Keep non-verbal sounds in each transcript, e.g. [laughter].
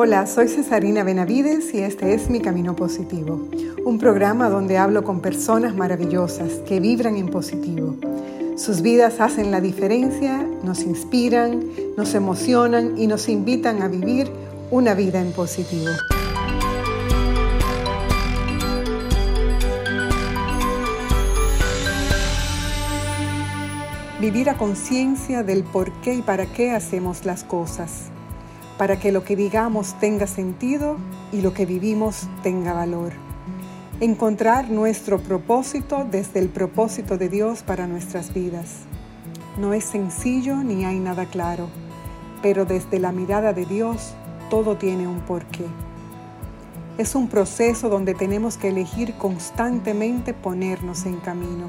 Hola, soy Cesarina Benavides y este es Mi Camino Positivo, un programa donde hablo con personas maravillosas que vibran en positivo. Sus vidas hacen la diferencia, nos inspiran, nos emocionan y nos invitan a vivir una vida en positivo. Vivir a conciencia del por qué y para qué hacemos las cosas, para que lo que digamos tenga sentido y lo que vivimos tenga valor. Encontrar nuestro propósito desde el propósito de Dios para nuestras vidas. No es sencillo ni hay nada claro, pero desde la mirada de Dios todo tiene un porqué. Es un proceso donde tenemos que elegir constantemente ponernos en camino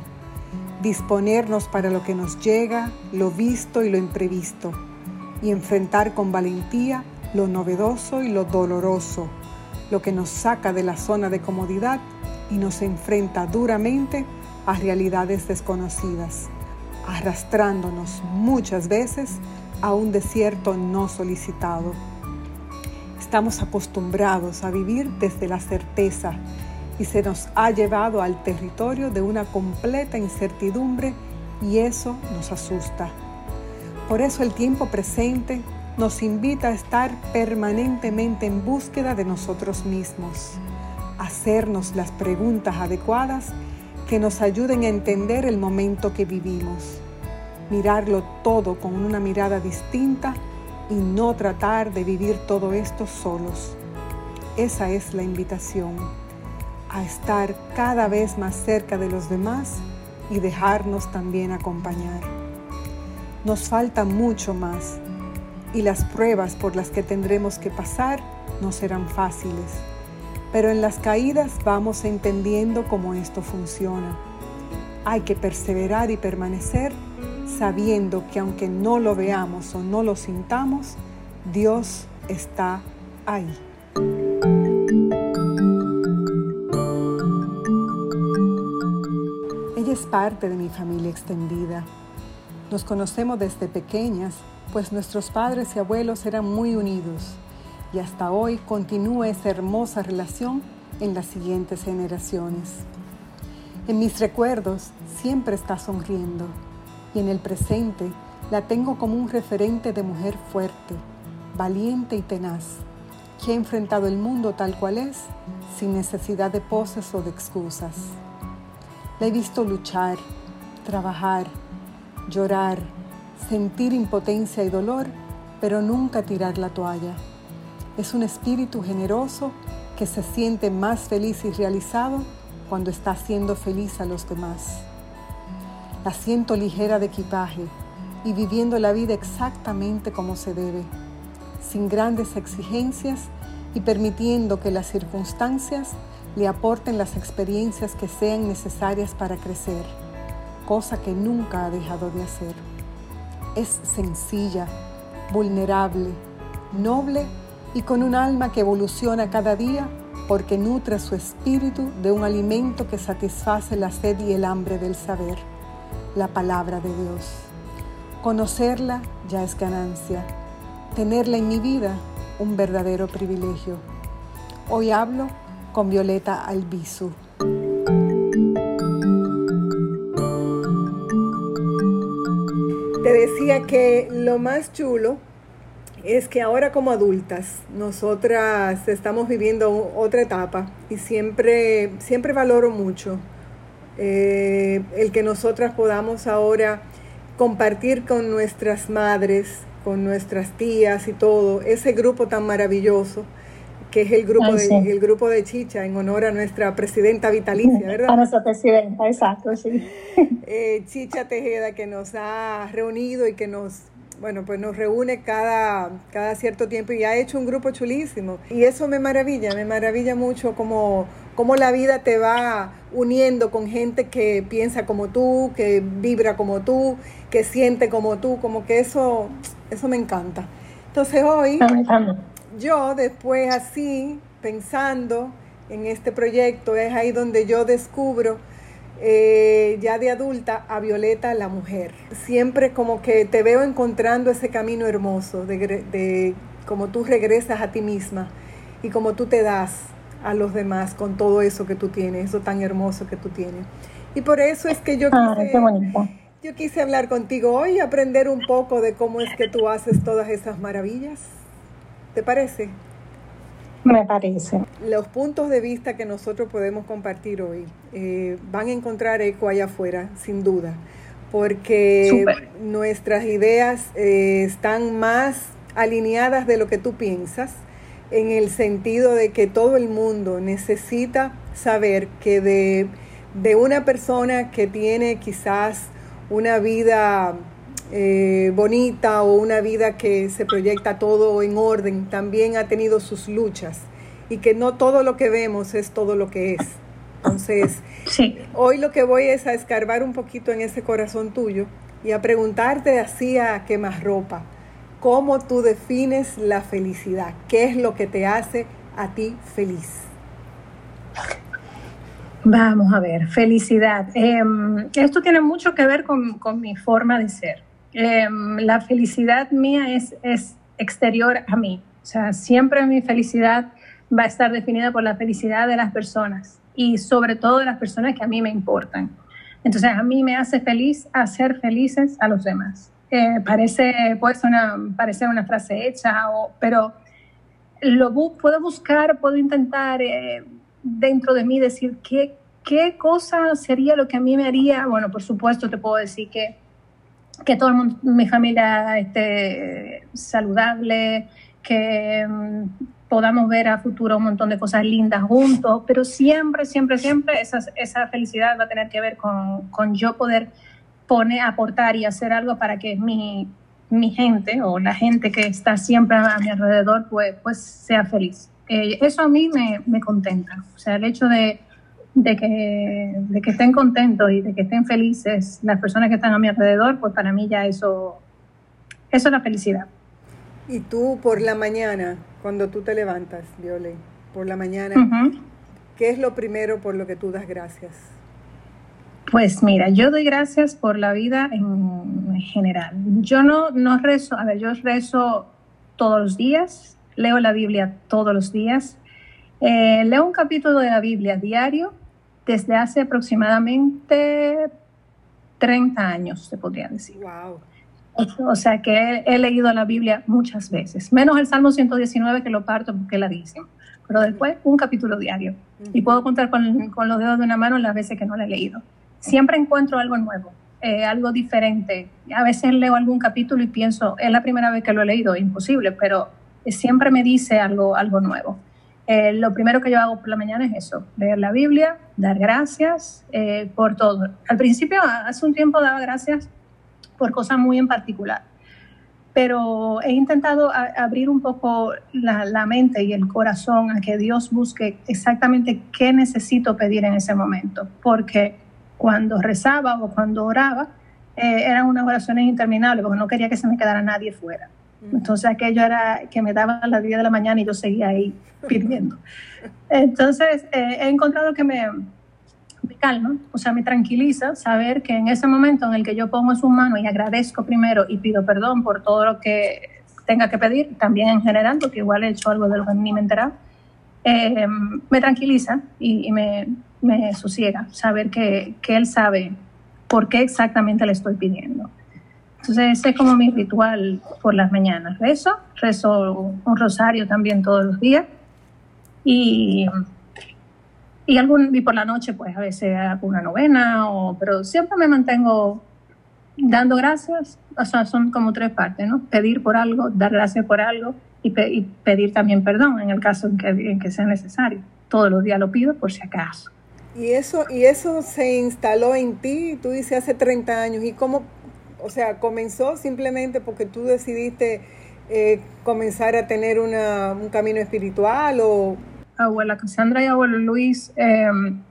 disponernos para lo que nos llega, lo visto y lo imprevisto, y enfrentar con valentía lo novedoso y lo doloroso, lo que nos saca de la zona de comodidad y nos enfrenta duramente a realidades desconocidas, arrastrándonos muchas veces a un desierto no solicitado. Estamos acostumbrados a vivir desde la certeza y se nos ha llevado al territorio de una completa incertidumbre y eso nos asusta. Por eso el tiempo presente nos invita a estar permanentemente en búsqueda de nosotros mismos, hacernos las preguntas adecuadas que nos ayuden a entender el momento que vivimos, mirarlo todo con una mirada distinta y no tratar de vivir todo esto solos. Esa es la invitación a estar cada vez más cerca de los demás y dejarnos también acompañar. Nos falta mucho más y las pruebas por las que tendremos que pasar no serán fáciles, pero en las caídas vamos entendiendo cómo esto funciona. Hay que perseverar y permanecer sabiendo que aunque no lo veamos o no lo sintamos, Dios está ahí. es parte de mi familia extendida. Nos conocemos desde pequeñas, pues nuestros padres y abuelos eran muy unidos y hasta hoy continúa esa hermosa relación en las siguientes generaciones. En mis recuerdos siempre está sonriendo y en el presente la tengo como un referente de mujer fuerte, valiente y tenaz, que ha enfrentado el mundo tal cual es, sin necesidad de poses o de excusas. La he visto luchar, trabajar, llorar, sentir impotencia y dolor, pero nunca tirar la toalla. Es un espíritu generoso que se siente más feliz y realizado cuando está haciendo feliz a los demás. La siento ligera de equipaje y viviendo la vida exactamente como se debe, sin grandes exigencias y permitiendo que las circunstancias le aporten las experiencias que sean necesarias para crecer, cosa que nunca ha dejado de hacer. Es sencilla, vulnerable, noble y con un alma que evoluciona cada día porque nutre su espíritu de un alimento que satisface la sed y el hambre del saber, la palabra de Dios. Conocerla ya es ganancia, tenerla en mi vida un verdadero privilegio. Hoy hablo con Violeta Albizu. Decía que lo más chulo es que ahora como adultas nosotras estamos viviendo otra etapa y siempre, siempre valoro mucho eh, el que nosotras podamos ahora compartir con nuestras madres, con nuestras tías y todo, ese grupo tan maravilloso que es el grupo, de, el grupo de Chicha, en honor a nuestra presidenta vitalicia, [laughs] ¿verdad? A nuestra presidenta, exacto, sí. [laughs] Eh, Chicha Tejeda, que nos ha reunido y que nos, bueno, pues nos reúne cada, cada cierto tiempo y ha hecho un grupo chulísimo. Y eso me maravilla, me maravilla mucho cómo, cómo la vida te va uniendo con gente que piensa como tú, que vibra como tú, que siente como tú, como que eso, eso me encanta. Entonces hoy yo después así, pensando en este proyecto, es ahí donde yo descubro eh, ya de adulta a Violeta la mujer. Siempre como que te veo encontrando ese camino hermoso de, como tú regresas a ti misma y como tú te das a los demás con todo eso que tú tienes, eso tan hermoso que tú tienes. Y por eso es que yo ah, quise, yo quise hablar contigo hoy y aprender un poco de cómo es que tú haces todas esas maravillas. ¿Te parece? Me parece. Los puntos de vista que nosotros podemos compartir hoy eh, van a encontrar eco allá afuera, sin duda, porque nuestras ideas eh, están más alineadas de lo que tú piensas, en el sentido de que todo el mundo necesita saber que de, de una persona que tiene quizás una vida eh, bonita o una vida que se proyecta todo en orden, también ha tenido sus luchas y que no todo lo que vemos es todo lo que es. Entonces, hoy lo que voy es a escarbar un poquito en ese corazón tuyo y a preguntarte así a ropa ¿cómo tú defines la felicidad? ¿Qué es lo que te hace a ti feliz? Vamos a ver, felicidad. Em, esto tiene mucho que ver con, con mi forma de ser. Em, la felicidad mía es, es exterior a mí. O sea, siempre mi felicidad va a estar definida por la felicidad de las personas y sobre todo de las personas que a mí me importan. Entonces, a mí me hace feliz hacer felices a los demás. Eh, parece, puede una, parecer una frase hecha, pero lo puedo buscar, puedo intentar eh, dentro de mí decir qué, qué cosa sería lo que a mí me haría. Bueno, por supuesto, te puedo decir que que toda mi familia esté saludable, que mm, podamos ver a futuro un montón de cosas lindas juntos, pero siempre, siempre, siempre esa, esa felicidad va a tener que ver con, con, yo poder poner, aportar y hacer algo para que mi, mi gente o la gente que está siempre a mi alrededor pues, pues sea feliz. Eh, eso a mí me, me contenta. O sea, el hecho de de que, de que estén contentos y de que estén felices las personas que están a mi alrededor, pues para mí ya eso, eso es la felicidad. Y tú por la mañana, cuando tú te levantas, Viole, por la mañana, ¿qué es lo primero por lo que tú das gracias? Pues mira, yo doy gracias por la vida en general. Yo no, no rezo, a ver, yo rezo todos los días, leo la Biblia todos los días, eh, leo un capítulo de la Biblia diario desde hace aproximadamente 30 años, se podría decir. Wow. O sea que he, leído la Biblia muchas veces, menos el Salmo 119 que lo parto porque la dicen, pero después un capítulo diario. Y puedo contar con, con, los dedos de una mano las veces que no la he leído. Siempre encuentro algo nuevo, eh, algo diferente. A veces leo algún capítulo y pienso, es la primera vez que lo he leído, imposible, pero siempre me dice algo, algo nuevo. Eh, lo primero que yo hago por la mañana es eso, leer la Biblia, dar gracias eh, por todo. Al principio, hace un tiempo daba gracias por cosas muy en particular, pero he intentado abrir un poco la, mente y el corazón a que Dios busque exactamente qué necesito pedir en ese momento, porque cuando rezaba o cuando oraba, eh, eran unas oraciones interminables, porque no quería que se me quedara nadie fuera. Entonces aquello era que me daban las 10 de la mañana y yo seguía ahí pidiendo. Entonces eh, he encontrado que me, me, calma, o sea, me tranquiliza saber que en ese momento en el que yo pongo su mano y agradezco primero y pido perdón por todo lo que tenga que pedir, también en general, porque igual he hecho algo de lo que ni me enteraba, eh, me tranquiliza y, me, me, sosiega saber que, que él sabe por qué exactamente le estoy pidiendo. Entonces, ese es como mi ritual por las mañanas. Rezo, rezo un rosario también todos los días. Y, y, algún, y por la noche, pues a veces hago una novena, o, pero siempre me mantengo dando gracias. O sea, son como tres partes, ¿no? Pedir por algo, dar gracias por algo y, pedir también perdón en el caso en que, en que sea necesario. Todos los días lo pido por si acaso. Y eso, y eso se instaló en ti, tú dices, hace 30 años. ¿Y cómo, o sea, comenzó simplemente porque tú decidiste eh, comenzar a tener una, un camino espiritual o... Abuela Cassandra y abuelo Luis em,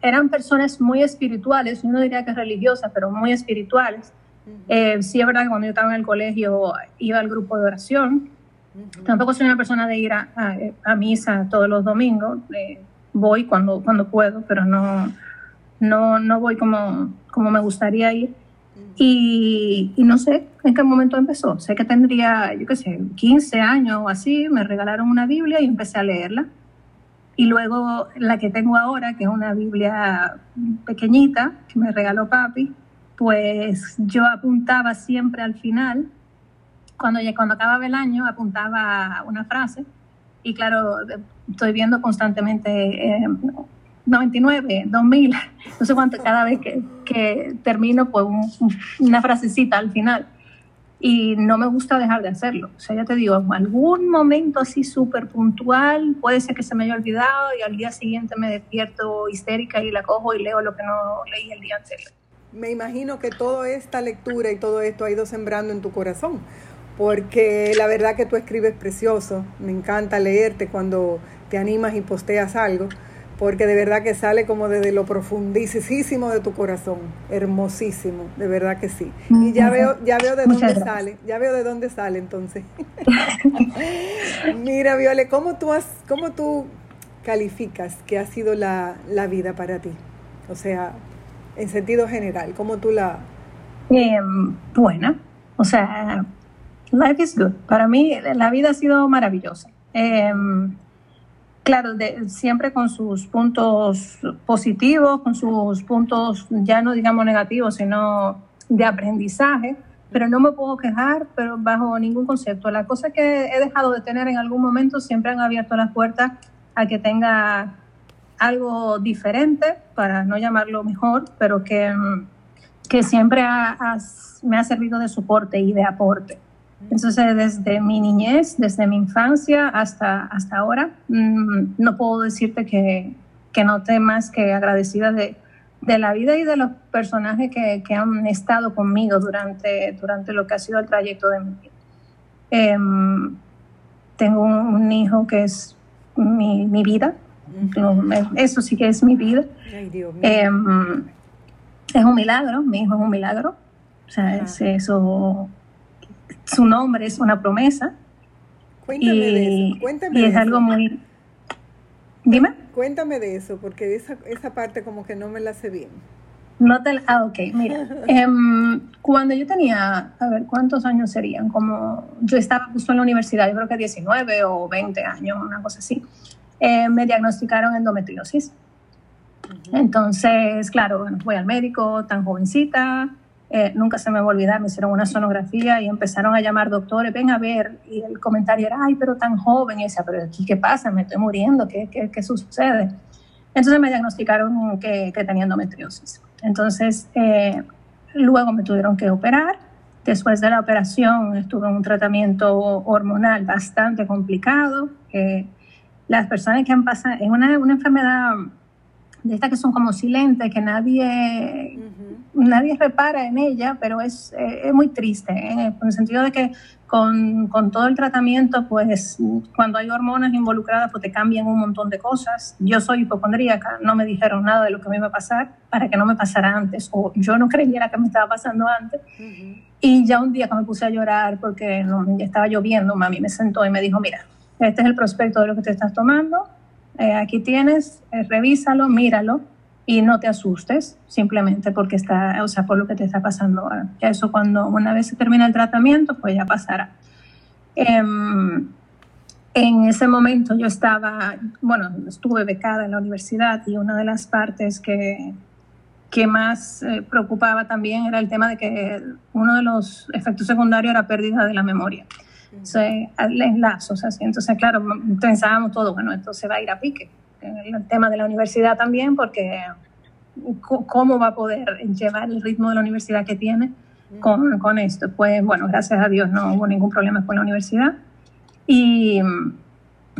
eran personas muy espirituales, yo no diría que religiosas, pero muy espirituales. Eh, sí es verdad que cuando yo estaba en el colegio iba al grupo de oración. Tampoco soy una persona de ir a, a, misa todos los domingos. Eh, voy cuando, cuando puedo, pero no, no, no voy como, como me gustaría ir Y, no sé en qué momento empezó. Sé que tendría, yo qué sé, 15 años o así, me regalaron una Biblia y empecé a leerla. Y luego la que tengo ahora, que es una Biblia pequeñita, que me regaló papi, pues yo apuntaba siempre al final, cuando, cuando acababa el año, apuntaba una frase. Y claro, estoy viendo constantemente eh, 99, 2000, [laughs] no sé cuánto, cada vez que, que termino, pues una frasecita al final. Y no me gusta dejar de hacerlo. O sea, ya te digo, en algún momento así súper puntual, puede ser que se me haya olvidado y al día siguiente me despierto histérica y la cojo y leo lo que no leí el día anterior. Me imagino que toda esta lectura y todo esto ha ido sembrando en tu corazón, porque la verdad que tú escribes precioso. Me encanta leerte cuando te animas y posteas algo porque de verdad que sale como desde lo profundísimo de tu corazón, hermosísimo, de verdad que sí. Y ya veo, ya veo de dónde sale, ya veo de dónde sale entonces. [laughs] Mira, Viole, ¿cómo tú has, cómo tú calificas que ha sido la, vida para ti? O sea, en sentido general, ¿cómo tú la... Em, buena, o sea, life is good. Para mí la vida ha sido maravillosa. Em, Claro, siempre con sus puntos positivos, con sus puntos ya no digamos negativos, sino de aprendizaje, pero no me puedo quejar, pero bajo ningún concepto. La cosa que he dejado de tener en algún momento siempre han abierto las puertas a que tenga algo diferente, para no llamarlo mejor, pero que, que siempre me ha servido de soporte y de aporte. Entonces, desde mi niñez, desde mi infancia hasta, hasta ahora, mm, no puedo decirte que, que no esté más que agradecida de, de, la vida y de los personajes que, que, han estado conmigo durante, durante lo que ha sido el trayecto de mi vida. Em, tengo un, hijo que es mi, mi vida, eso sí que es mi vida. Em, es un milagro, mi hijo es un milagro. O sea, es eso su nombre es una promesa. Cuéntame de eso. Cuéntame y es algo muy... Dime. Cuéntame de eso, porque esa, esa parte como que no me la sé bien. No te Ah, ok, mira. [laughs] Em, cuando yo tenía, a ver, ¿cuántos años serían? Como yo estaba justo en la universidad, yo creo que 19 o 20 años, una cosa así. Eh, me diagnosticaron endometriosis. Entonces, claro, bueno, voy al médico, tan jovencita, eh, nunca se me va a olvidar, me hicieron una sonografía y empezaron a llamar doctores, ven a ver, y el comentario era, ay, pero tan joven, y pero aquí qué pasa, me estoy muriendo, ¿qué, qué, qué sucede? Entonces me diagnosticaron que, que tenía endometriosis. Entonces, eh, luego me tuvieron que operar. Después de la operación estuve en un tratamiento hormonal bastante complicado. las personas que han pasado, es una, una enfermedad de estas que son como silentes, que nadie, nadie repara en ella, pero es, eh, es muy triste, ¿eh? en el sentido de que con, con, todo el tratamiento, pues cuando hay hormonas involucradas, pues te cambian un montón de cosas. Yo soy hipocondríaca, no me dijeron nada de lo que me iba a pasar para que no me pasara antes, o yo no [laughs] creyera que me estaba pasando antes. Y ya un día que me puse a llorar porque no, estaba lloviendo, mami me sentó y me dijo, mira, este es el prospecto de lo que te estás tomando, eh, aquí tienes, eh, revísalo, míralo y no te asustes simplemente porque está, o sea, por lo que te está pasando ahora. Eso cuando una vez se termina el tratamiento, pues ya pasará. Em, en ese momento yo estaba, bueno, estuve becada en la universidad y una de las partes que, que más eh, preocupaba también era el tema de que uno de los efectos secundarios era pérdida de la memoria. Entonces, enlazos así. Entonces, claro, pensábamos todo, bueno, esto se va a ir a pique. El tema de la universidad también, porque ¿cómo va a poder llevar el ritmo de la universidad que tiene con, con esto? Pues, bueno, gracias a Dios no hubo ningún problema con la universidad. Y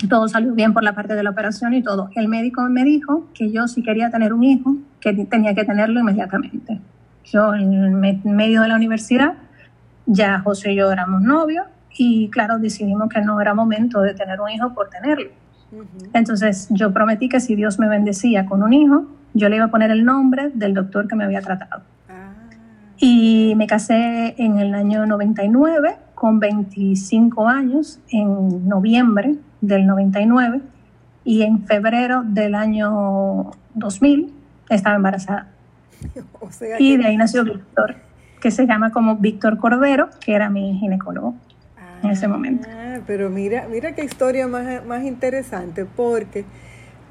todo salió bien por la parte de la operación y todo. El médico me dijo que yo si quería tener un hijo, que tenía que tenerlo inmediatamente. Yo en medio de la universidad, ya José y yo éramos novios y claro, decidimos que no era momento de tener un hijo por tenerlo. Entonces yo prometí que si Dios me bendecía con un hijo, yo le iba a poner el nombre del doctor que me había tratado. Ah. Y me casé en el año 99, con 25 años, en noviembre del 99, y en febrero del año 2000 estaba embarazada. [laughs] y de ahí nació Víctor que se llama como Víctor Cordero, que era mi ginecólogo en ese momento. Ah, pero mira, mira qué historia más, más interesante, porque,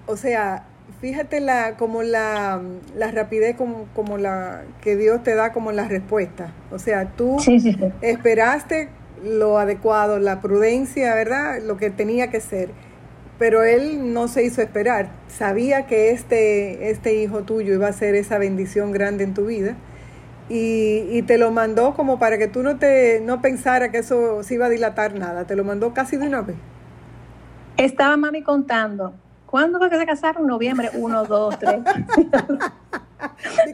o sea, fíjate la, como la, la rapidez como, como la que Dios te da como la respuesta. O sea, tú esperaste lo adecuado, la prudencia, ¿verdad? Lo que tenía que ser. Pero él no se hizo esperar. Sabía que este, este hijo tuyo iba a ser esa bendición grande en tu vida. Y, y, te lo mandó como para que tú no te no pensara que eso se iba a dilatar nada. Te lo mandó casi de una vez. Estaba mami contando ¿Cuándo fue que se casaron? Noviembre 1, 2, 3.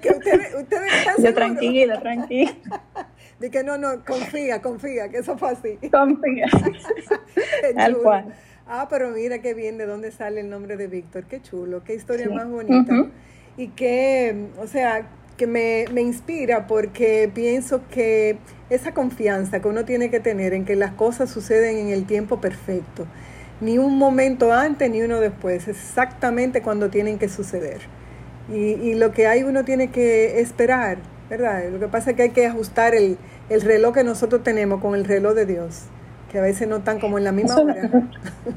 que ustedes, ustedes Yo tranquila, tranquila. [laughs] De que no, no, confía, confía, que eso fue así. Confía. [laughs] Tal cual. Ah, pero mira qué bien de dónde sale el nombre de Víctor, qué chulo, qué historia más bonita. Y que, o sea, que me, me inspira porque pienso que esa confianza que uno tiene que tener en que las cosas suceden en el tiempo perfecto ni un momento antes ni uno después, exactamente cuando tienen que suceder. Y, lo que hay uno tiene que esperar, ¿verdad? Lo que pasa es que hay que ajustar el, reloj que nosotros tenemos con el reloj de Dios, que a veces no están como en la misma hora.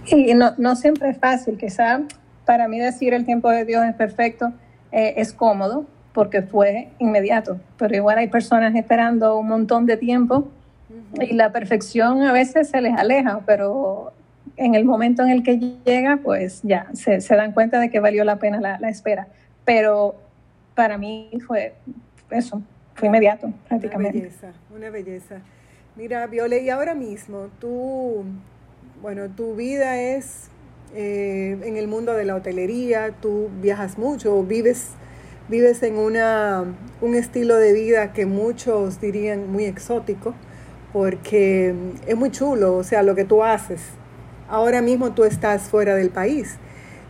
Y no, no siempre es fácil, quizá para mí decir el tiempo de Dios es perfecto eh, es cómodo porque fue inmediato, pero igual hay personas esperando un montón de tiempo y la perfección a veces se les aleja, pero en el momento en el que llega, pues ya se, dan cuenta de que valió la pena la, espera. Pero para mí fue eso, fue inmediato prácticamente. Una belleza, una belleza. Mira, Viole, y ahora mismo, tú, bueno, tu vida es eh, en el mundo de la hotelería, tú viajas mucho, vives, vives en una, un estilo de vida que muchos dirían muy exótico, porque es muy chulo, o sea, lo que tú haces ahora mismo tú estás fuera del país.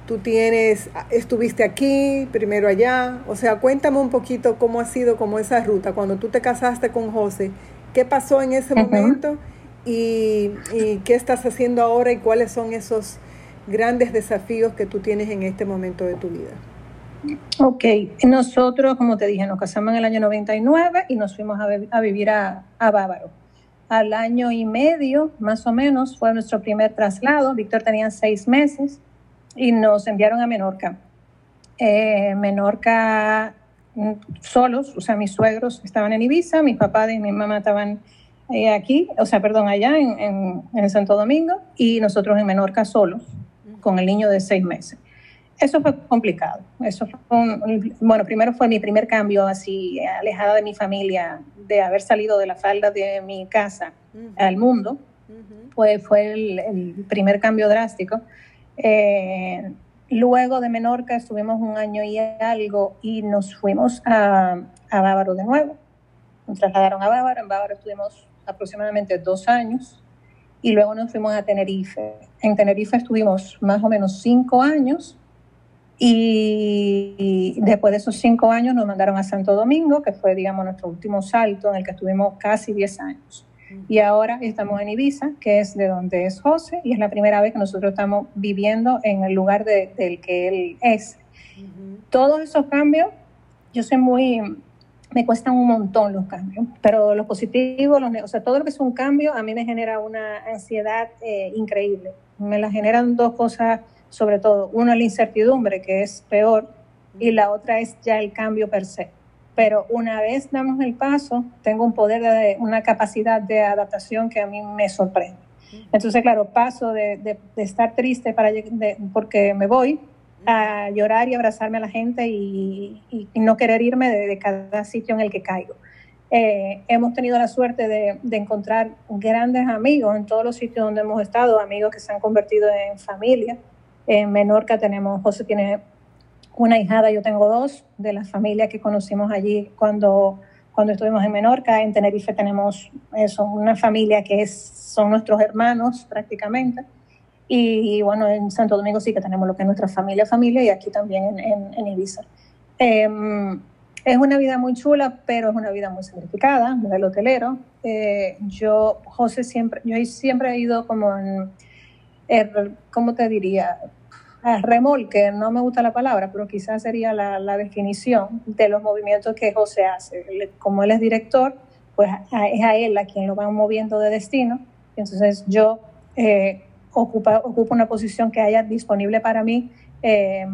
Tú tienes, estuviste aquí, primero allá. O sea, cuéntame un poquito cómo ha sido como esa ruta. Cuando tú te casaste con José, ¿qué pasó en ese momento? Y, y, qué estás haciendo ahora y cuáles son esos grandes desafíos que tú tienes en este momento de tu vida. Ok, nosotros, como te dije, nos casamos en el año 99 y nos fuimos a, vivir a, a Bávaro al año y medio, más o menos, fue nuestro primer traslado. Víctor tenía seis meses y nos enviaron a Menorca. Eh, Menorca mm, solos, o sea, mis suegros estaban en Ibiza, mis papás y mi mamá estaban eh, aquí, o sea, perdón, allá en, en, Santo Domingo, y nosotros en Menorca solos, con el niño de seis meses. Eso fue complicado. Eso fue bueno, primero fue mi primer cambio así, alejada de mi familia, de haber salido de la falda de mi casa al mundo. fue, fue el, primer cambio drástico. Eh, luego de Menorca estuvimos un año y algo y nos fuimos a, a Bávaro de nuevo. Nos trasladaron a Bávaro. En Bávaro estuvimos aproximadamente dos años y luego nos fuimos a Tenerife. En Tenerife estuvimos más o menos cinco años y después de esos cinco años nos mandaron a Santo Domingo, que fue, digamos, nuestro último salto en el que estuvimos casi 10 años. Y ahora estamos en Ibiza, que es de donde es José, y es la primera vez que nosotros estamos viviendo en el lugar del que él es. Todos esos cambios, yo soy muy, me cuestan un montón los cambios, pero los positivos, los, o sea, todo lo que es un cambio a mí me genera una ansiedad eh, increíble. Me la generan dos cosas sobre todo. Una, la incertidumbre, que es peor, y la otra es ya el cambio per se. Pero una vez damos el paso, tengo un poder, de, una capacidad de adaptación que a mí me sorprende. Entonces, claro, paso de, estar triste para, porque me voy a llorar y abrazarme a la gente y, no querer irme de, cada sitio en el que caigo. Eh, hemos tenido la suerte de, encontrar grandes amigos en todos los sitios donde hemos estado, amigos que se han convertido en familia. En Menorca tenemos, José tiene una hijada, yo tengo dos, de la familia que conocimos allí cuando, cuando estuvimos en Menorca. En Tenerife tenemos eso, una familia que es, son nuestros hermanos prácticamente. Y, bueno, en Santo Domingo sí que tenemos lo que es nuestra familia, familia, y aquí también en, en, Ibiza. Em, es una vida muy chula, pero es una vida muy sacrificada, del hotelero. Eh, yo, José, siempre, yo siempre he ido como en ¿cómo te diría? remolque, no me gusta la palabra, pero quizás sería la, definición de los movimientos que José hace. Como él es director, pues es a él a quien lo van moviendo de destino. Entonces yo eh, ocupo, ocupo una posición que haya disponible para mí eh,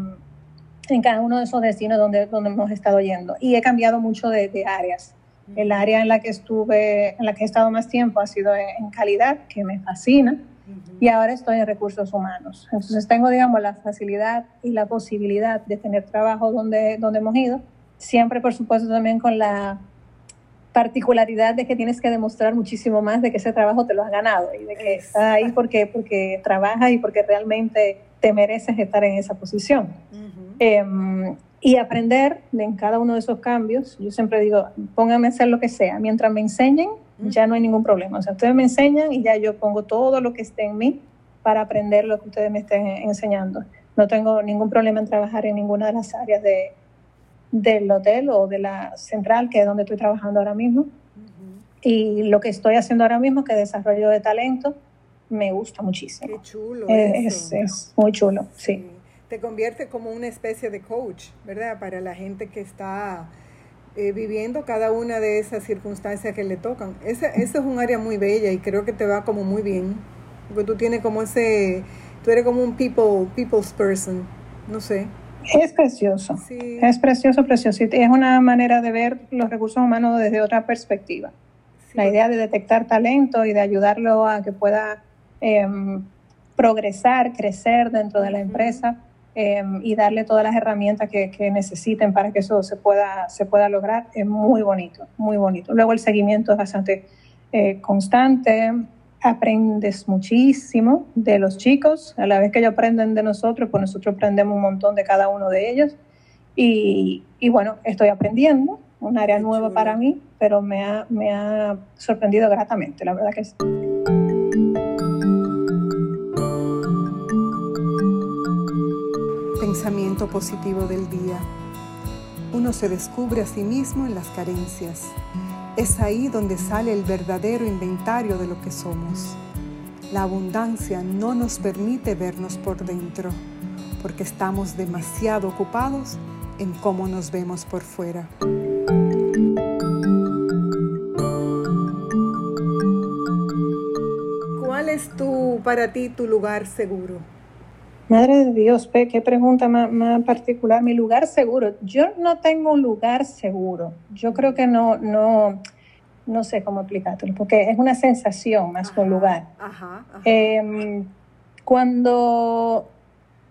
en cada uno de esos destinos donde, donde hemos estado yendo. Y he cambiado mucho de, áreas. El área en la que estuve, en la que he estado más tiempo ha sido en, calidad, que me fascina, y ahora estoy en recursos humanos. Entonces tengo, digamos, la facilidad y la posibilidad de tener trabajo donde, donde hemos ido, siempre, por supuesto, también con la particularidad de que tienes que demostrar muchísimo más de que ese trabajo te lo has ganado y de que estás ahí porque, porque trabajas y porque realmente te mereces estar en esa posición. Em, y aprender en cada uno de esos cambios, yo siempre digo, pónganme a hacer lo que sea, mientras me enseñen, ya no hay ningún problema. O sea, ustedes me enseñan y ya yo pongo todo lo que esté en mí para aprender lo que ustedes me estén enseñando. No tengo ningún problema en trabajar en ninguna de las áreas de, del hotel o de la central, que es donde estoy trabajando ahora mismo. Y lo que estoy haciendo ahora mismo, que desarrollo de talento, me gusta muchísimo. Qué chulo. Es, es, muy chulo, sí. Te convierte como una especie de coach, ¿verdad? Para la gente que está eh, viviendo cada una de esas circunstancias que le tocan. Ese es un área muy bella y creo que te va como muy bien. Porque tú tienes como ese, tú eres como un people, people's person, no sé. Es precioso, es precioso, precioso. es una manera de ver los recursos humanos desde otra perspectiva. La idea de detectar talento y de ayudarlo a que pueda em, progresar, crecer dentro de la empresa em, y darle todas las herramientas que, necesiten para que eso se pueda, se pueda lograr es muy bonito, muy bonito. Luego el seguimiento es bastante eh, constante, aprendes muchísimo de los chicos, a la vez que ellos aprenden de nosotros, pues nosotros aprendemos un montón de cada uno de ellos. Y, bueno, estoy aprendiendo, un área nueva para mí, pero me ha, me ha sorprendido gratamente, la verdad que sí. Pensamiento positivo del día. Uno se descubre a sí mismo en las carencias es ahí donde sale el verdadero inventario de lo que somos. La abundancia no nos permite vernos por dentro, porque estamos demasiado ocupados en cómo nos vemos por fuera. ¿Cuál es tu, para ti tu lugar seguro? Madre de Dios, qué pregunta más, más, particular. Mi lugar seguro. Yo no tengo un lugar seguro. Yo creo que no, no, no sé cómo explicártelo, porque es una sensación más que un lugar. Em, cuando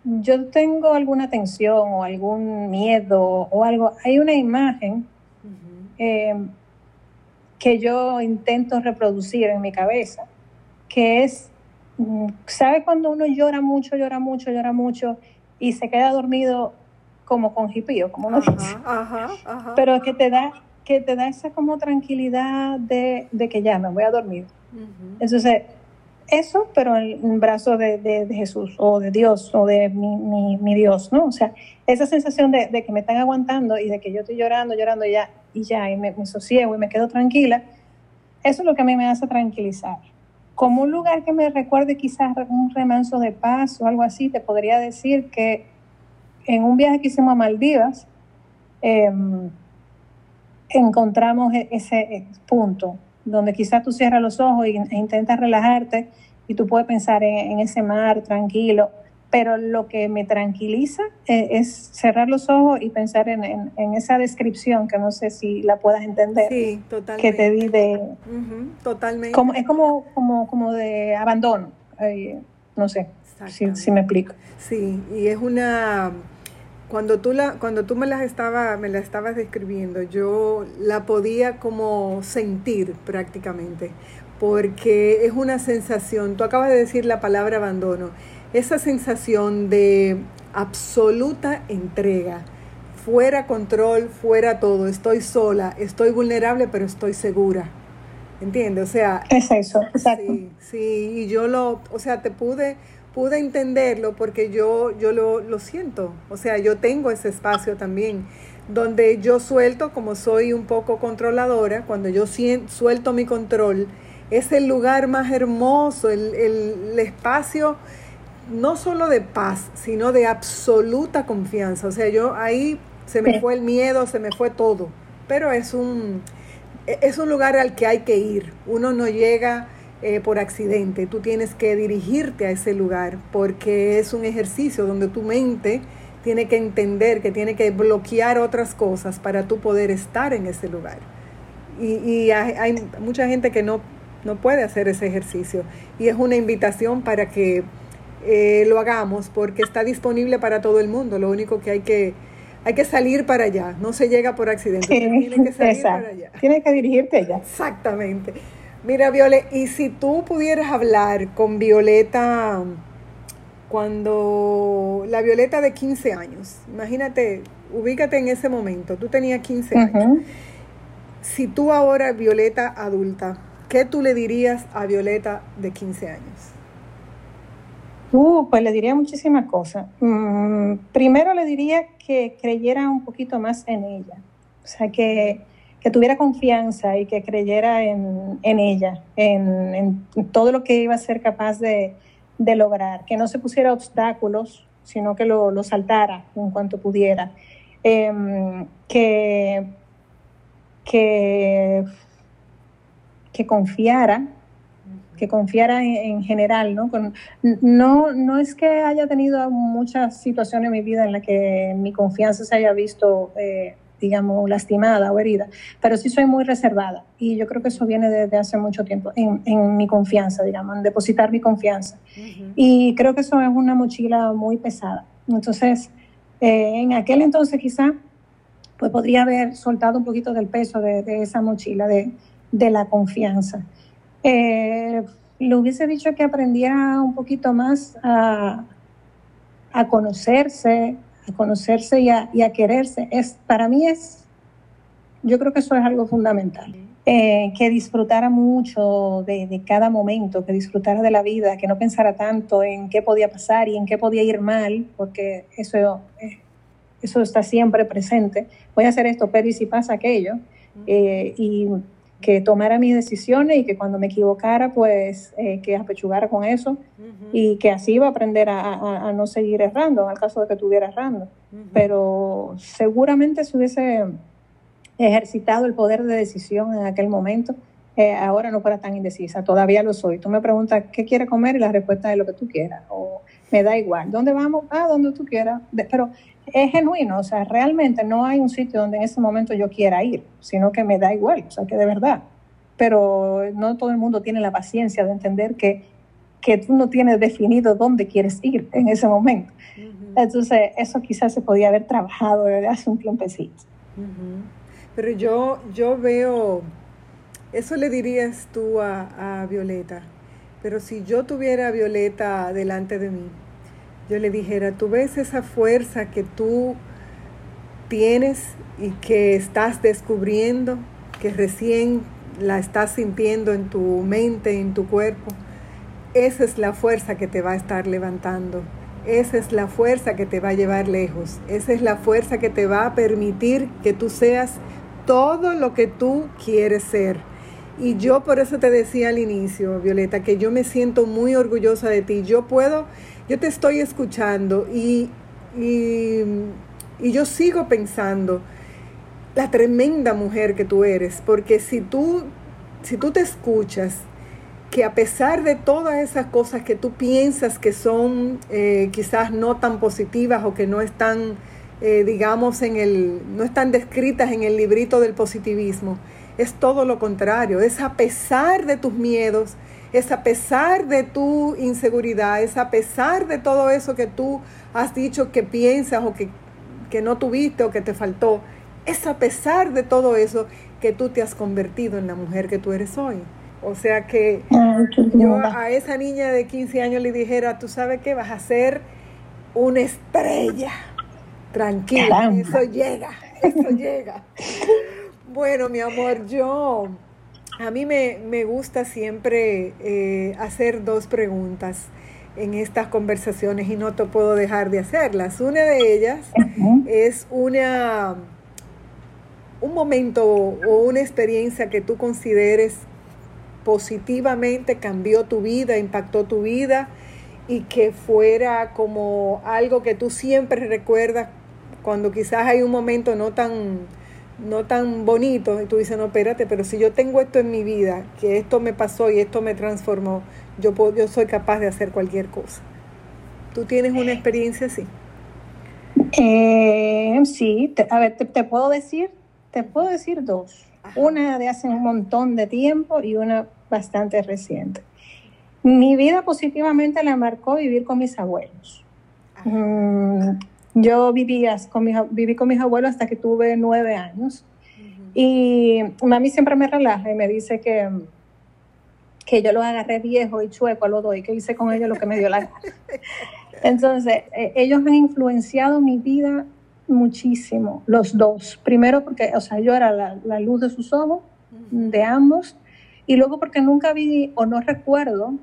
yo tengo alguna tensión o algún miedo o algo, hay una imagen em, que yo intento reproducir en mi cabeza, que es ¿Sabe cuando uno llora mucho, llora mucho, llora mucho y se queda dormido como con jipío, como uno dice? Pero que te da que te da esa como tranquilidad de, que ya me voy a dormir. Entonces, eso, pero en brazos de, de, Jesús o de Dios o de mi, mi, Dios, ¿no? O sea, esa sensación de, que me están aguantando y de que yo estoy llorando, llorando y ya, y ya, y me, me sosiego y me quedo tranquila, eso es lo que a mí me hace tranquilizar como un lugar que me recuerde quizás un remanso de paz o algo así, te podría decir que en un viaje que hicimos a Maldivas, em, encontramos e-, ese eh, punto donde quizás tú cierras los ojos e intentas relajarte y tú puedes pensar en ese mar tranquilo pero lo que me tranquiliza eh, es, cerrar los ojos y pensar en, en, esa descripción que no sé si la puedas entender. Sí, totalmente. Que te di de... totalmente. Como, es como, como, como de abandono, no sé si, si, me explico. Sí, y es una... Cuando tú, la, cuando tú me, las estaba, me la estabas describiendo, yo la podía como sentir prácticamente, porque es una sensación, tú acabas de decir la palabra abandono, esa sensación de absoluta entrega, fuera control, fuera todo, estoy sola, estoy vulnerable, pero estoy segura. ¿Entiendes? O sea, es eso, exacto. Sí, sí, y yo lo, o sea, te pude pude entenderlo porque yo yo lo, lo siento, o sea, yo tengo ese espacio también donde yo suelto como soy un poco controladora, cuando yo suelto mi control, es el lugar más hermoso, el, el espacio no solo de paz, sino de absoluta confianza. O sea, yo ahí se me fue el miedo, se me fue todo. Pero es un, e, es un lugar al que hay que ir. Uno no llega eh, por accidente, tú tienes que dirigirte a ese lugar porque es un ejercicio donde tu mente tiene que entender que tiene que bloquear otras cosas para tú poder estar en ese lugar. Y, hay, mucha gente que no, no puede hacer ese ejercicio. Y es una invitación para que eh, lo hagamos porque está disponible para todo el mundo. Lo único que hay que hay que salir para allá, no se llega por accidente, tiene que salir para allá. Tienes que dirigirte allá. Exactamente. Mira, Viole, y si tú pudieras hablar con Violeta cuando la Violeta de 15 años, imagínate, ubícate en ese momento, tú tenías 15 años. Si tú ahora, Violeta adulta, ¿qué tú le dirías a Violeta de 15 años? Uh, pues le diría muchísimas cosas. Mm, primero le diría que creyera un poquito más en ella, o sea, que, tuviera confianza y que creyera en, ella, en, todo lo que iba a ser capaz de, lograr, que no se pusiera obstáculos, sino que lo, saltara en cuanto pudiera, em, que, que, que confiara que confiara en, general, ¿no? no, no es que haya tenido muchas situaciones en mi vida en las que mi confianza se haya visto, eh, digamos, lastimada o herida, pero sí soy muy reservada y yo creo que eso viene desde hace mucho tiempo, en, mi confianza, digamos, en depositar mi confianza. Y creo que eso es una mochila muy pesada. Entonces, eh, en aquel entonces quizá, pues podría haber soltado un poquito del peso de, esa mochila, de, de la confianza. Eh, le hubiese dicho que aprendiera un poquito más a, conocerse, a conocerse y a, quererse. Es, para mí es, yo creo que eso es algo fundamental. Eh, que disfrutara mucho de, cada momento, que disfrutara de la vida, que no pensara tanto en qué podía pasar y en qué podía ir mal, porque eso, eh, eso está siempre presente. Voy a hacer esto, pero ¿y si pasa aquello? Eh, y que tomara mis decisiones y que cuando me equivocara, pues eh, que apechugara con eso y que así iba a aprender a, no seguir errando en el caso de que estuviera errando. Pero seguramente si hubiese ejercitado el poder de decisión en aquel momento, eh, ahora no fuera tan indecisa. Todavía lo soy. Tú me preguntas qué quiere comer y la respuesta es lo que tú quieras. O me da igual. ¿Dónde vamos? Ah, donde tú quieras. pero es genuino, o sea, realmente no hay un sitio donde en ese momento yo quiera ir, sino que me da igual, o sea, que de verdad. Pero no todo el mundo tiene la paciencia de entender que, que tú no tienes definido dónde quieres ir en ese momento. Entonces, eso quizás se podía haber trabajado desde hace un tiempecito. Pero yo, yo veo, eso le dirías tú a, a Violeta, pero si yo tuviera a Violeta delante de mí, yo le dijera, tú ves esa fuerza que tú tienes y que estás descubriendo, que recién la estás sintiendo en tu mente, en tu cuerpo, esa es la fuerza que te va a estar levantando. Esa es la fuerza que te va a llevar lejos. Esa es la fuerza que te va a permitir que tú seas todo lo que tú quieres ser. Y yo por eso te decía al inicio, Violeta, que yo me siento muy orgullosa de ti. Yo puedo yo te estoy escuchando y, y, yo sigo pensando la tremenda mujer que tú eres, porque si tú, si tú te escuchas, que a pesar de todas esas cosas que tú piensas que son eh, quizás no tan positivas o que no están, eh, digamos, en el, no están descritas en el librito del positivismo, es todo lo contrario, es a pesar de tus miedos, es a pesar de tu inseguridad, es a pesar de todo eso que tú has dicho que piensas o que, no tuviste o que te faltó, es a pesar de todo eso que tú te has convertido en la mujer que tú eres hoy. O sea que yo a esa niña de 15 años le dijera, tú sabes que vas a ser una estrella. Tranquila, eso llega, eso llega. Bueno, mi amor, yo a mí me, gusta siempre eh, hacer dos preguntas en estas conversaciones y no te puedo dejar de hacerlas. Una de ellas es una, un momento o una experiencia que tú consideres positivamente cambió tu vida, impactó tu vida y que fuera como algo que tú siempre recuerdas cuando quizás hay un momento no tan no tan bonito, y tú dices, no, espérate, pero si yo tengo esto en mi vida, que esto me pasó y esto me transformó, yo, puedo, yo soy capaz de hacer cualquier cosa. ¿Tú tienes una experiencia así? Eh, sí, a ver, te, puedo decir, te puedo decir dos. Una de hace un montón de tiempo y una bastante reciente. Mi vida positivamente la marcó vivir con mis abuelos. Mm, yo vivía con mis, viví con mis abuelos hasta que tuve nueve años. Y mami siempre me relaja y me dice que, que yo lo agarré viejo y chueco a los dos y que hice con ellos lo que me dio la gana. [laughs] Entonces, eh, ellos han influenciado mi vida muchísimo, los dos. Primero porque, o sea, yo era la, luz de sus ojos, de ambos, y luego porque nunca vi o no recuerdo,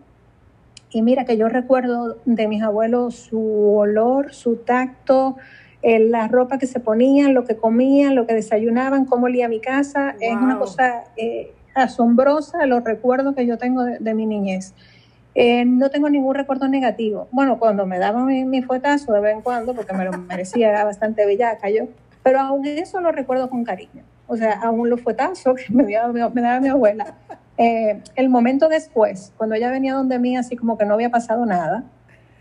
y mira que yo recuerdo de mis abuelos su olor, su tacto, eh, la ropa que se ponían, lo que comían, lo que desayunaban, cómo olía mi casa, es una cosa eh, asombrosa los recuerdos que yo tengo de mi niñez. Eh, no tengo ningún recuerdo negativo. Bueno, cuando me daban mi, fuetazo de vez en cuando, porque me lo [laughs] merecía, era bastante bellaca yo, pero aún eso lo recuerdo con cariño. O sea, aún los fuetazos que me daba, me daba mi abuela. Eh, el momento después, cuando ella venía donde mí, así como que no había pasado nada,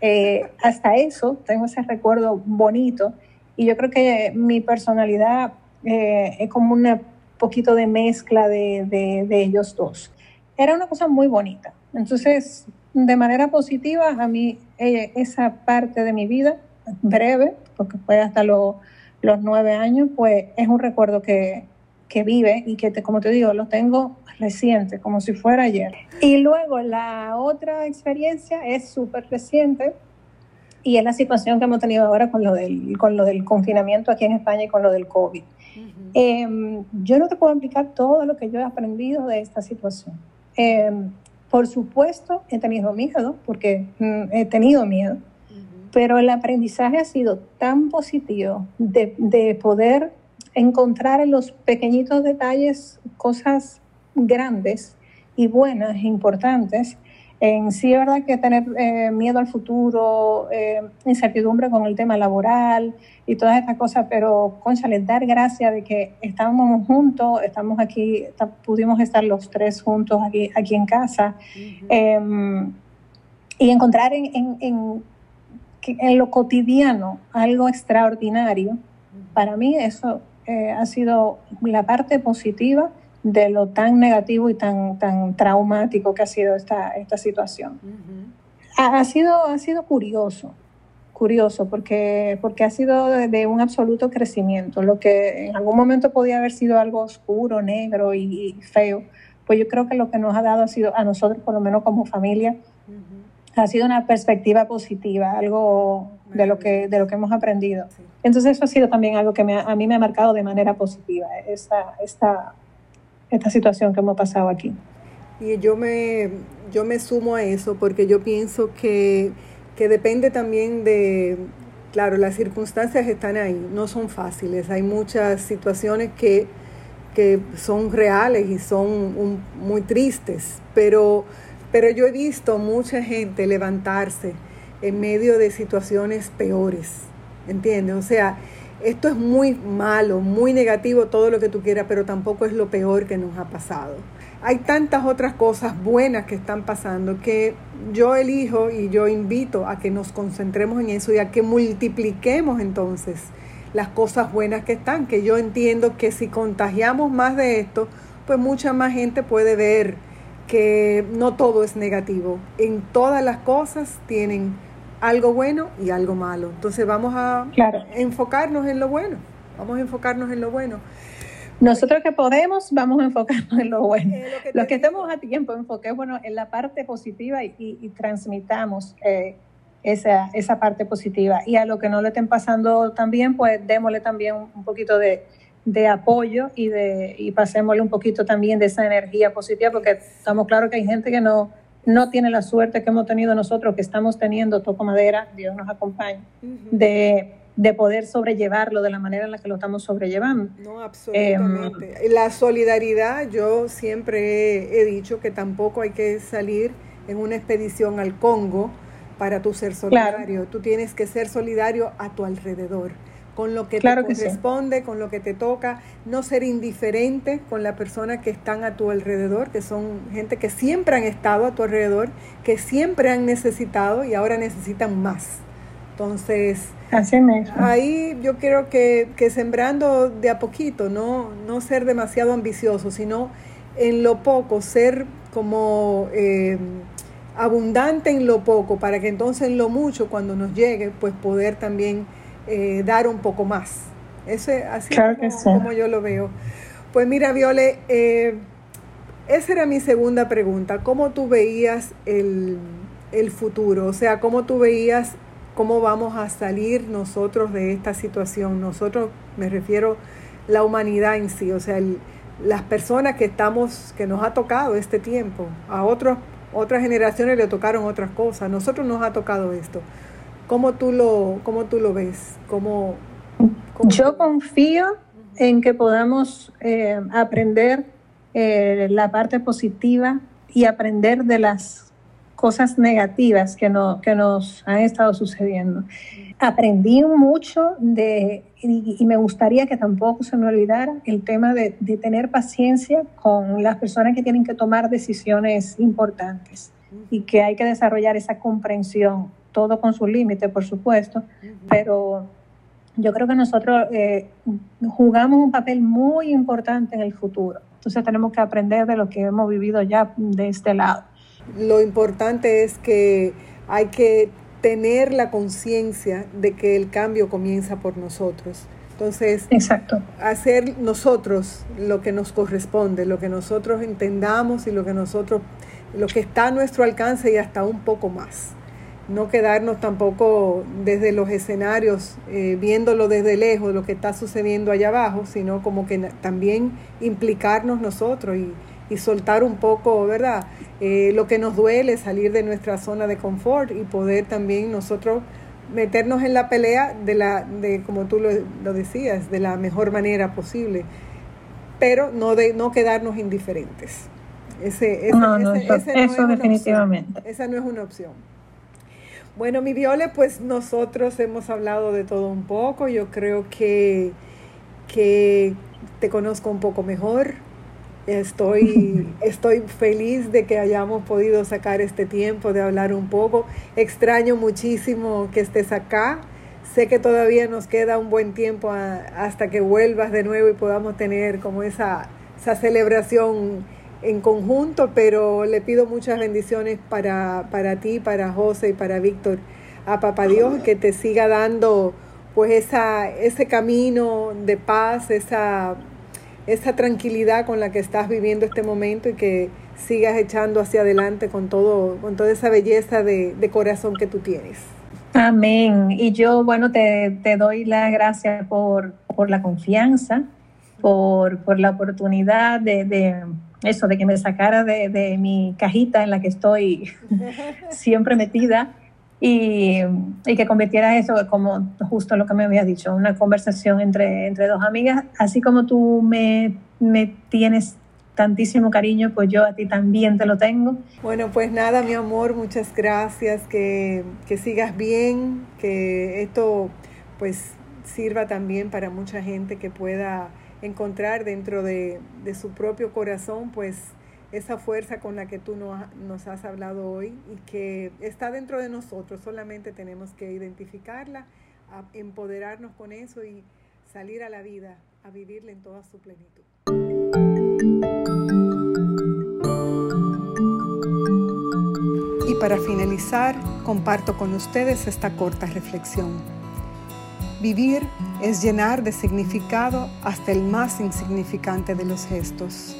eh, hasta eso tengo ese recuerdo bonito. Y yo creo que mi personalidad es como un poquito de mezcla de, de, de ellos dos. Era una cosa muy bonita. Entonces, de manera positiva, a mí eh, esa parte de mi vida, breve, porque fue hasta los nueve años, pues es un recuerdo que, vive y que, te, como te digo, lo tengo reciente, como si fuera ayer. Y luego la otra experiencia es súper reciente y es la situación que hemos tenido ahora con lo del, con lo del confinamiento aquí en España y con lo del COVID. Em, yo no te puedo explicar todo lo que yo he aprendido de esta situación. Em, por supuesto, he tenido miedo, porque mm, he tenido miedo, pero el aprendizaje ha sido tan positivo de, poder encontrar en los pequeñitos detalles cosas grandes y buenas, e importantes, en sí es verdad que tener eh, miedo al futuro, eh, incertidumbre con el tema laboral y todas estas cosas, pero les dar gracias de que estábamos juntos, estamos aquí, pudimos estar los tres juntos aquí, aquí en casa. Em, y encontrar en, en, en, lo cotidiano algo extraordinario, para mí eso eh, ha sido la parte positiva de lo tan negativo y tan, tan traumático que ha sido esta, esta situación. ha, sido, ha sido curioso, curioso, porque, porque ha sido de, un absoluto crecimiento. Lo que en algún momento podía haber sido algo oscuro, negro y, feo, pues yo creo que lo que nos ha dado ha sido, a nosotros, por lo menos como familia, ha sido una perspectiva positiva, algo de lo que, de lo que hemos aprendido. Entonces eso ha sido también algo que a mí me ha marcado de manera positiva, esta, esta esta situación que hemos pasado aquí. Y yo me, yo me sumo a eso porque yo pienso que, que depende también de, claro, las circunstancias están ahí, no son fáciles, hay muchas situaciones que, que son reales y son muy tristes, pero, pero yo he visto mucha gente levantarse en medio de situaciones peores, ¿entiendes? O sea, esto es muy malo, muy negativo, todo lo que tú quieras, pero tampoco es lo peor que nos ha pasado. Hay tantas otras cosas buenas que están pasando que yo elijo y yo invito a que nos concentremos en eso y a que multipliquemos entonces las cosas buenas que están, que yo entiendo que si contagiamos más de esto, pues mucha más gente puede ver que no todo es negativo. En todas las cosas tienen algo bueno y algo malo. Entonces vamos a enfocarnos en lo bueno, vamos a enfocarnos en lo bueno. Nosotros que podemos, vamos a enfocarnos en lo bueno. Los que estemos a tiempo, enfoquémonos en la parte positiva y, transmitamos eh, esa, esa parte positiva. Y a lo que no le estén pasando también, pues démosle también un poquito de, de apoyo y, de, y pasémosle un poquito también de esa energía positiva, porque estamos claros que hay gente que no, no tiene la suerte que hemos tenido nosotros, que estamos teniendo, toco madera, Dios nos acompañe, de, poder sobrellevarlo de la manera en la que lo estamos sobrellevando. No, absolutamente. la solidaridad, yo siempre he dicho que tampoco hay que salir en una expedición al Congo para tú ser solidario. Tú tienes que ser solidario a tu alrededor con lo que te corresponde, con lo que te toca, no ser indiferente con la persona que están a tu alrededor, que son gente que siempre han estado a tu alrededor, que siempre han necesitado y ahora necesitan más. Entonces, ahí yo creo que, que, sembrando de a poquito, no, no ser demasiado ambicioso, sino en lo poco, ser como eh, abundante en lo poco, para que entonces en lo mucho, cuando nos llegue, pues poder también eh, dar un poco más. Ese, así como, yo lo veo. Pues mira, Viole, eh, esa era mi segunda pregunta. ¿Cómo tú veías el, el futuro? O sea, ¿cómo tú veías cómo vamos a salir nosotros de esta situación? Nosotros, me refiero la humanidad en sí, o sea, las personas que estamos, que nos ha tocado este tiempo, a otros, otras generaciones le tocaron otras cosas, a nosotros nos ha tocado esto. ¿Cómo tú lo, cómo tú lo ves? ¿Cómo, Yo confío en que podamos eh, aprender eh, la parte positiva y aprender de las cosas negativas que, no, que nos han estado sucediendo. Aprendí mucho de, y, me gustaría que tampoco se me olvidara el tema de, de tener paciencia con las personas que tienen que tomar decisiones importantes y que hay que desarrollar esa comprensión todo con su límite, por supuesto, pero yo creo que nosotros eh, jugamos un papel muy importante en el futuro. Entonces tenemos que aprender de lo que hemos vivido ya de este lado. Lo importante es que hay que tener la conciencia de que el cambio comienza por nosotros. Entonces, Exacto. hacer nosotros lo que nos corresponde, lo que nosotros entendamos y lo que nosotros, lo que está a nuestro alcance y hasta un poco más no quedarnos tampoco desde los escenarios eh, viéndolo desde lejos lo que está sucediendo allá abajo, sino como que también implicarnos nosotros y, soltar un poco, ¿verdad? Eh, lo que nos duele, salir de nuestra zona de confort y poder también nosotros meternos en la pelea de la, de como tú lo, decías, de la mejor manera posible, pero no de no quedarnos indiferentes. Ese, eso, definitivamente. Esa no es una opción. Bueno, mi Viole, pues nosotros hemos hablado de todo un poco. Yo creo que, que te conozco un poco mejor. Estoy, [laughs] estoy feliz de que hayamos podido sacar este tiempo de hablar un poco. Extraño muchísimo que estés acá. Sé que todavía nos queda un buen tiempo hasta que vuelvas de nuevo y podamos tener como esa, esa celebración en conjunto, pero le pido muchas bendiciones para, para ti, para José y para Víctor, a Papá Dios, que te siga dando pues esa, ese camino de paz, esa, esa tranquilidad con la que estás viviendo este momento y que sigas echando hacia adelante con, todo, con toda esa belleza de, corazón que tú tienes. Amén. Y yo, bueno, te, doy las gracias por, la confianza, por, por la oportunidad de eso, de que me sacara de, mi cajita en la que estoy [laughs] siempre metida y, que convirtiera eso como justo lo que me había dicho, una conversación entre, entre dos amigas, así como tú me, me tienes tantísimo cariño, pues yo a ti también te lo tengo. Bueno, pues nada, mi amor, muchas gracias, que, que sigas bien, que esto pues sirva también para mucha gente que pueda encontrar dentro de, su propio corazón, pues esa fuerza con la que tú nos has hablado hoy y que está dentro de nosotros, solamente tenemos que identificarla, empoderarnos con eso y salir a la vida, a vivirla en toda su plenitud. Y para finalizar, comparto con ustedes esta corta reflexión. Vivir es llenar de significado hasta el más insignificante de los gestos.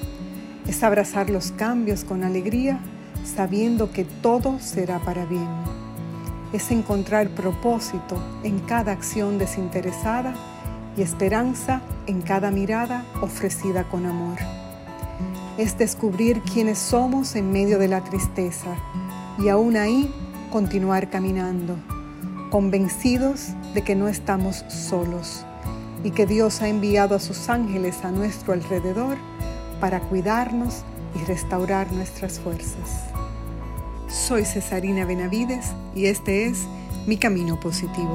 Es abrazar los cambios con alegría, sabiendo que todo será para bien. Es encontrar propósito en cada acción desinteresada y esperanza en cada mirada ofrecida con amor. Es descubrir quiénes somos en medio de la tristeza y aún ahí continuar caminando convencidos de que no estamos solos y que Dios ha enviado a sus ángeles a nuestro alrededor para cuidarnos y restaurar nuestras fuerzas. Soy Cesarina Benavides y este es Mi Camino Positivo.